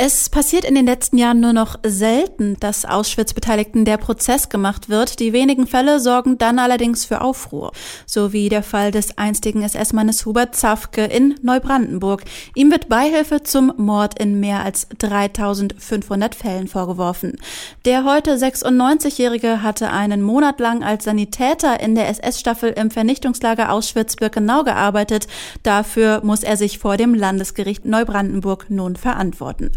Es passiert in den letzten Jahren nur noch selten, dass Auschwitz-Beteiligten der Prozess gemacht wird. Die wenigen Fälle sorgen dann allerdings für Aufruhr. So wie der Fall des einstigen SS-Mannes Hubert Zafke in Neubrandenburg. Ihm wird Beihilfe zum Mord in mehr als 3500 Fällen vorgeworfen. Der heute 96-Jährige hatte einen Monat lang als Sanitäter in der SS-Staffel im Vernichtungslager Auschwitz-Birkenau gearbeitet. Dafür muss er sich vor dem Landesgericht Neubrandenburg nun verantworten.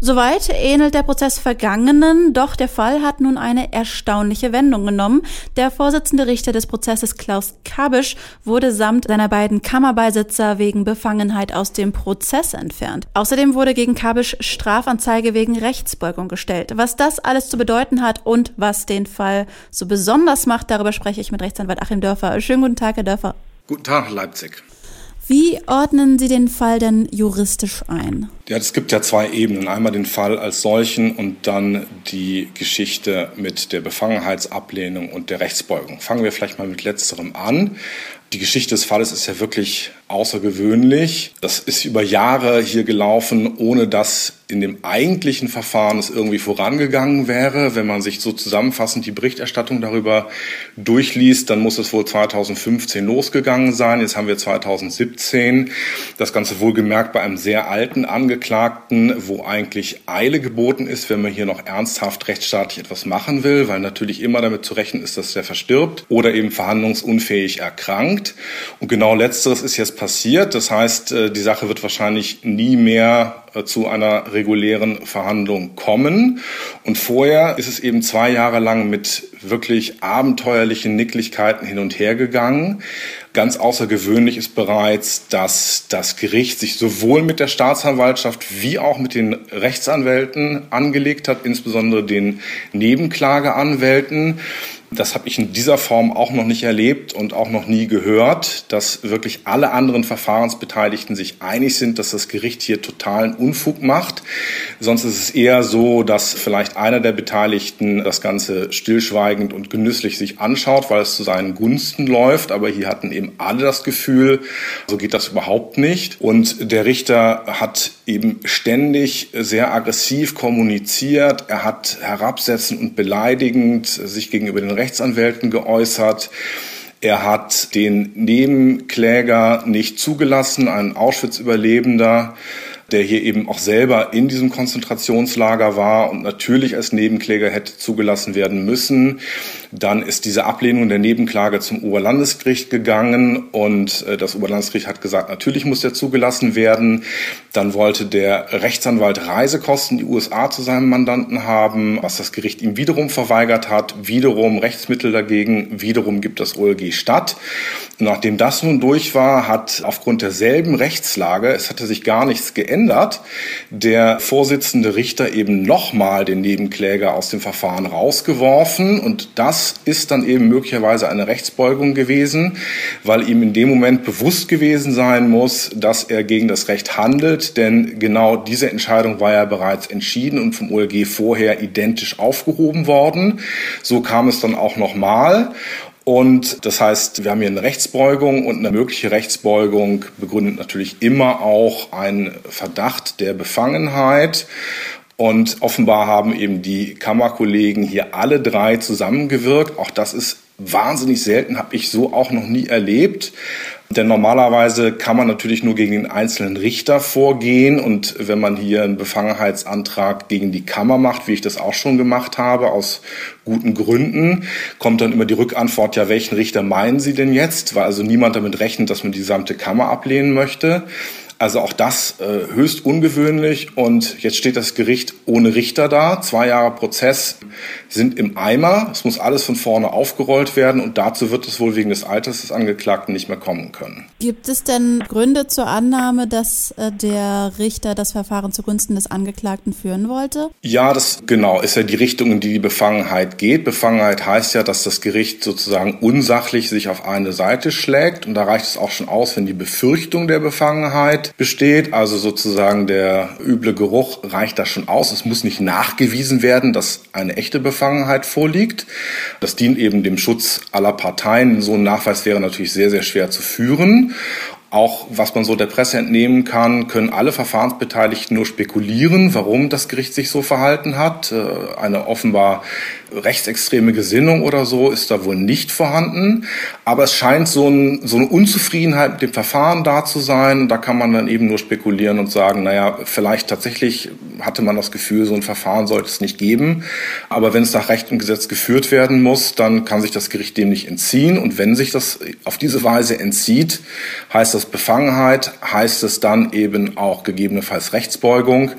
Soweit ähnelt der Prozess vergangenen, doch der Fall hat nun eine erstaunliche Wendung genommen. Der Vorsitzende Richter des Prozesses Klaus Kabisch wurde samt seiner beiden Kammerbeisitzer wegen Befangenheit aus dem Prozess entfernt. Außerdem wurde gegen Kabisch Strafanzeige wegen Rechtsbeugung gestellt. Was das alles zu bedeuten hat und was den Fall so besonders macht, darüber spreche ich mit Rechtsanwalt Achim Dörfer. Schönen guten Tag, Herr Dörfer. Guten Tag, Leipzig. Wie ordnen Sie den Fall denn juristisch ein? Ja, es gibt ja zwei Ebenen. Einmal den Fall als solchen und dann die Geschichte mit der Befangenheitsablehnung und der Rechtsbeugung. Fangen wir vielleicht mal mit letzterem an. Die Geschichte des Falles ist ja wirklich außergewöhnlich. Das ist über Jahre hier gelaufen, ohne dass in dem eigentlichen Verfahren es irgendwie vorangegangen wäre. Wenn man sich so zusammenfassend die Berichterstattung darüber durchliest, dann muss es wohl 2015 losgegangen sein. Jetzt haben wir 2017. Das Ganze wohlgemerkt bei einem sehr alten Angeklagten, wo eigentlich Eile geboten ist, wenn man hier noch ernsthaft rechtsstaatlich etwas machen will, weil natürlich immer damit zu rechnen ist, dass der verstirbt oder eben verhandlungsunfähig erkrankt. Und genau letzteres ist jetzt passiert. Das heißt, äh, die Sache wird wahrscheinlich nie mehr äh, zu einer regulären Verhandlung kommen. Und vorher ist es eben zwei Jahre lang mit wirklich abenteuerlichen Nicklichkeiten hin und her gegangen. Ganz außergewöhnlich ist bereits, dass das Gericht sich sowohl mit der Staatsanwaltschaft wie auch mit den Rechtsanwälten angelegt hat, insbesondere den Nebenklageanwälten. Das habe ich in dieser Form auch noch nicht erlebt und auch noch nie gehört, dass wirklich alle anderen Verfahrensbeteiligten sich einig sind, dass das Gericht hier totalen Unfug macht. Sonst ist es eher so, dass vielleicht einer der Beteiligten das Ganze stillschweigend und genüsslich sich anschaut, weil es zu seinen Gunsten läuft. Aber hier hatten eben alle das Gefühl, so geht das überhaupt nicht. Und der Richter hat eben ständig sehr aggressiv kommuniziert. Er hat herabsetzend und beleidigend sich gegenüber den Rechtsanwälten geäußert. Er hat den Nebenkläger nicht zugelassen, einen Auschwitz-Überlebender, der hier eben auch selber in diesem Konzentrationslager war und natürlich als Nebenkläger hätte zugelassen werden müssen. Dann ist diese Ablehnung der Nebenklage zum Oberlandesgericht gegangen und äh, das Oberlandesgericht hat gesagt, natürlich muss der zugelassen werden. Dann wollte der Rechtsanwalt Reisekosten in die USA zu seinem Mandanten haben, was das Gericht ihm wiederum verweigert hat. Wiederum Rechtsmittel dagegen, wiederum gibt das OLG statt. Nachdem das nun durch war, hat aufgrund derselben Rechtslage, es hatte sich gar nichts geändert, der Vorsitzende Richter eben nochmal den Nebenkläger aus dem Verfahren rausgeworfen. Und das ist dann eben möglicherweise eine Rechtsbeugung gewesen, weil ihm in dem Moment bewusst gewesen sein muss, dass er gegen das Recht handelt. Denn genau diese Entscheidung war ja bereits entschieden und vom OLG vorher identisch aufgehoben worden. So kam es dann auch nochmal. Und das heißt, wir haben hier eine Rechtsbeugung und eine mögliche Rechtsbeugung begründet natürlich immer auch einen Verdacht der Befangenheit. Und offenbar haben eben die Kammerkollegen hier alle drei zusammengewirkt. Auch das ist wahnsinnig selten, habe ich so auch noch nie erlebt. Denn normalerweise kann man natürlich nur gegen den einzelnen Richter vorgehen. Und wenn man hier einen Befangenheitsantrag gegen die Kammer macht, wie ich das auch schon gemacht habe, aus guten Gründen, kommt dann immer die Rückantwort, ja, welchen Richter meinen Sie denn jetzt? Weil also niemand damit rechnet, dass man die gesamte Kammer ablehnen möchte. Also auch das äh, höchst ungewöhnlich. Und jetzt steht das Gericht ohne Richter da. Zwei Jahre Prozess sind im Eimer. Es muss alles von vorne aufgerollt werden. Und dazu wird es wohl wegen des Alters des Angeklagten nicht mehr kommen können. Gibt es denn Gründe zur Annahme, dass äh, der Richter das Verfahren zugunsten des Angeklagten führen wollte? Ja, das genau ist ja die Richtung, in die die Befangenheit geht. Befangenheit heißt ja, dass das Gericht sozusagen unsachlich sich auf eine Seite schlägt. Und da reicht es auch schon aus, wenn die Befürchtung der Befangenheit Befangenheit besteht, also sozusagen der üble Geruch reicht da schon aus. Es muss nicht nachgewiesen werden, dass eine echte Befangenheit vorliegt. Das dient eben dem Schutz aller Parteien. So ein Nachweis wäre natürlich sehr, sehr schwer zu führen. Auch was man so der Presse entnehmen kann, können alle Verfahrensbeteiligten nur spekulieren, warum das Gericht sich so verhalten hat. Äh, eine offenbar rechtsextreme Gesinnung oder so ist da wohl nicht vorhanden. Aber es scheint so, ein, so eine Unzufriedenheit mit dem Verfahren da zu sein. Da kann man dann eben nur spekulieren und sagen, naja, vielleicht tatsächlich hatte man das Gefühl, so ein Verfahren sollte es nicht geben. Aber wenn es nach Recht und Gesetz geführt werden muss, dann kann sich das Gericht dem nicht entziehen. Und wenn sich das auf diese Weise entzieht, heißt das Befangenheit, heißt es dann eben auch gegebenenfalls Rechtsbeugung.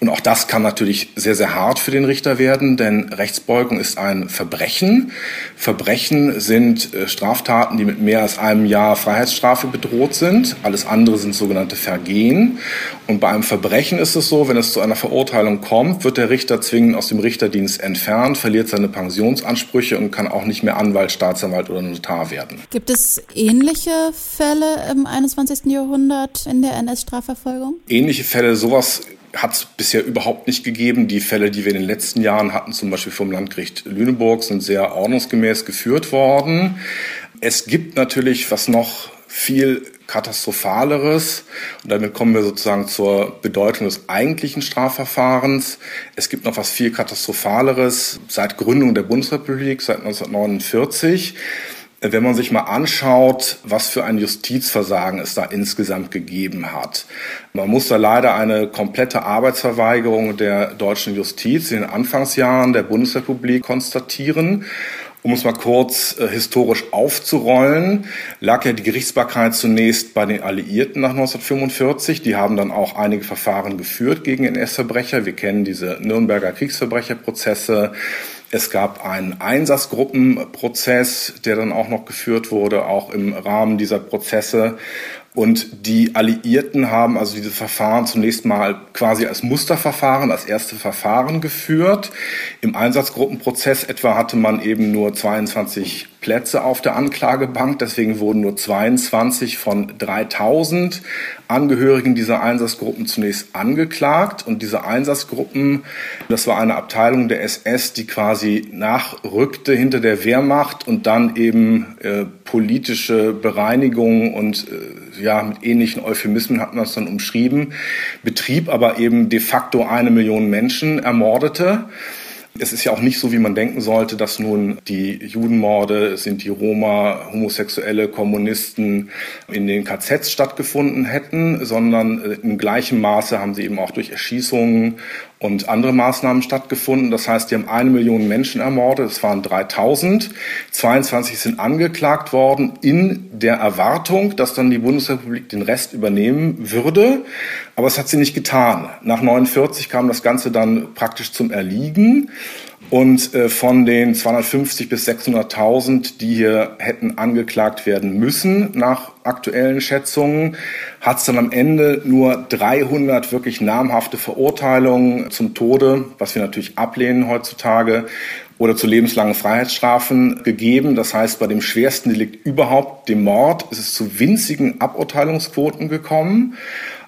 Und auch das kann natürlich sehr, sehr hart für den Richter werden, denn Rechtsbeugung ist ein Verbrechen. Verbrechen sind äh, Straftaten, die mit mehr als einem Jahr Freiheitsstrafe bedroht sind. Alles andere sind sogenannte Vergehen. Und bei einem Verbrechen ist es so, wenn es zu einer Verurteilung kommt, wird der Richter zwingend aus dem Richterdienst entfernt, verliert seine Pensionsansprüche und kann auch nicht mehr Anwalt, Staatsanwalt oder Notar werden. Gibt es ähnliche Fälle im 21. Jahrhundert in der NS-Strafverfolgung? Ähnliche Fälle, sowas hat es bisher überhaupt nicht gegeben. Die Fälle, die wir in den letzten Jahren hatten, zum Beispiel vom Landgericht Lüneburg, sind sehr ordnungsgemäß geführt worden. Es gibt natürlich, was noch viel katastrophaleres. Und damit kommen wir sozusagen zur Bedeutung des eigentlichen Strafverfahrens. Es gibt noch was viel katastrophaleres seit Gründung der Bundesrepublik, seit 1949. Wenn man sich mal anschaut, was für ein Justizversagen es da insgesamt gegeben hat. Man muss da leider eine komplette Arbeitsverweigerung der deutschen Justiz in den Anfangsjahren der Bundesrepublik konstatieren. Um es mal kurz äh, historisch aufzurollen, lag ja die Gerichtsbarkeit zunächst bei den Alliierten nach 1945. Die haben dann auch einige Verfahren geführt gegen NS-Verbrecher. Wir kennen diese Nürnberger Kriegsverbrecherprozesse. Es gab einen Einsatzgruppenprozess, der dann auch noch geführt wurde, auch im Rahmen dieser Prozesse. Und die Alliierten haben also diese Verfahren zunächst mal quasi als Musterverfahren, als erste Verfahren geführt. Im Einsatzgruppenprozess etwa hatte man eben nur 22 Plätze auf der Anklagebank. Deswegen wurden nur 22 von 3000 Angehörigen dieser Einsatzgruppen zunächst angeklagt. Und diese Einsatzgruppen, das war eine Abteilung der SS, die quasi nachrückte hinter der Wehrmacht und dann eben äh, politische Bereinigung und äh, ja, mit ähnlichen Euphemismen hat man es dann umschrieben, betrieb aber eben de facto eine Million Menschen ermordete. Es ist ja auch nicht so, wie man denken sollte, dass nun die Judenmorde, sind die Roma, homosexuelle Kommunisten in den KZs stattgefunden hätten, sondern äh, im gleichen Maße haben sie eben auch durch Erschießungen und andere Maßnahmen stattgefunden. Das heißt, die haben eine Million Menschen ermordet. Es waren 3000. 22 sind angeklagt worden in der Erwartung, dass dann die Bundesrepublik den Rest übernehmen würde. Aber es hat sie nicht getan. Nach 49 kam das Ganze dann praktisch zum Erliegen. Und äh, von den 250 bis 600.000, die hier hätten angeklagt werden müssen, nach aktuellen Schätzungen, hat es dann am Ende nur 300 wirklich namhafte Verurteilungen zum Tode, was wir natürlich ablehnen heutzutage, oder zu lebenslangen Freiheitsstrafen gegeben. Das heißt, bei dem schwersten Delikt überhaupt, dem Mord, ist es zu winzigen Aburteilungsquoten gekommen.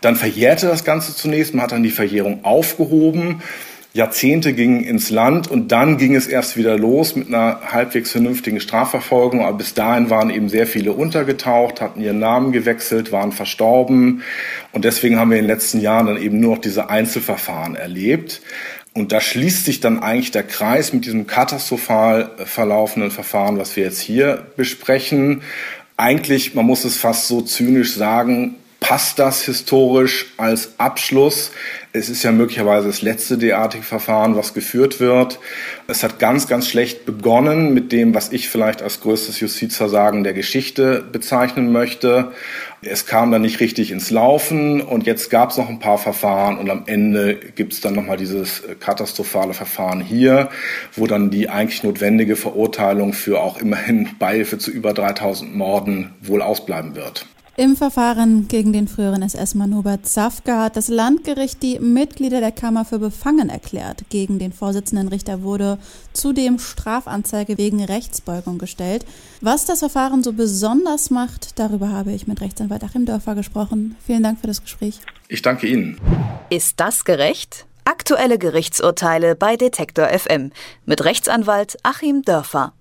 Dann verjährte das Ganze zunächst, man hat dann die Verjährung aufgehoben Jahrzehnte gingen ins Land und dann ging es erst wieder los mit einer halbwegs vernünftigen Strafverfolgung. Aber bis dahin waren eben sehr viele untergetaucht, hatten ihren Namen gewechselt, waren verstorben. Und deswegen haben wir in den letzten Jahren dann eben nur noch diese Einzelverfahren erlebt. Und da schließt sich dann eigentlich der Kreis mit diesem katastrophal verlaufenden Verfahren, was wir jetzt hier besprechen. Eigentlich, man muss es fast so zynisch sagen, passt das historisch als Abschluss. Es ist ja möglicherweise das letzte derartige Verfahren, was geführt wird. Es hat ganz, ganz schlecht begonnen mit dem, was ich vielleicht als größtes Justizversagen der Geschichte bezeichnen möchte. Es kam dann nicht richtig ins Laufen und jetzt gab es noch ein paar Verfahren und am Ende gibt es dann nochmal dieses katastrophale Verfahren hier, wo dann die eigentlich notwendige Verurteilung für auch immerhin Beihilfe zu über 3000 Morden wohl ausbleiben wird. Im Verfahren gegen den früheren SS-Mann Hubert Safka hat das Landgericht die Mitglieder der Kammer für befangen erklärt. Gegen den Vorsitzenden Richter wurde zudem Strafanzeige wegen Rechtsbeugung gestellt. Was das Verfahren so besonders macht, darüber habe ich mit Rechtsanwalt Achim Dörfer gesprochen. Vielen Dank für das Gespräch. Ich danke Ihnen. Ist das gerecht? Aktuelle Gerichtsurteile bei Detektor FM mit Rechtsanwalt Achim Dörfer.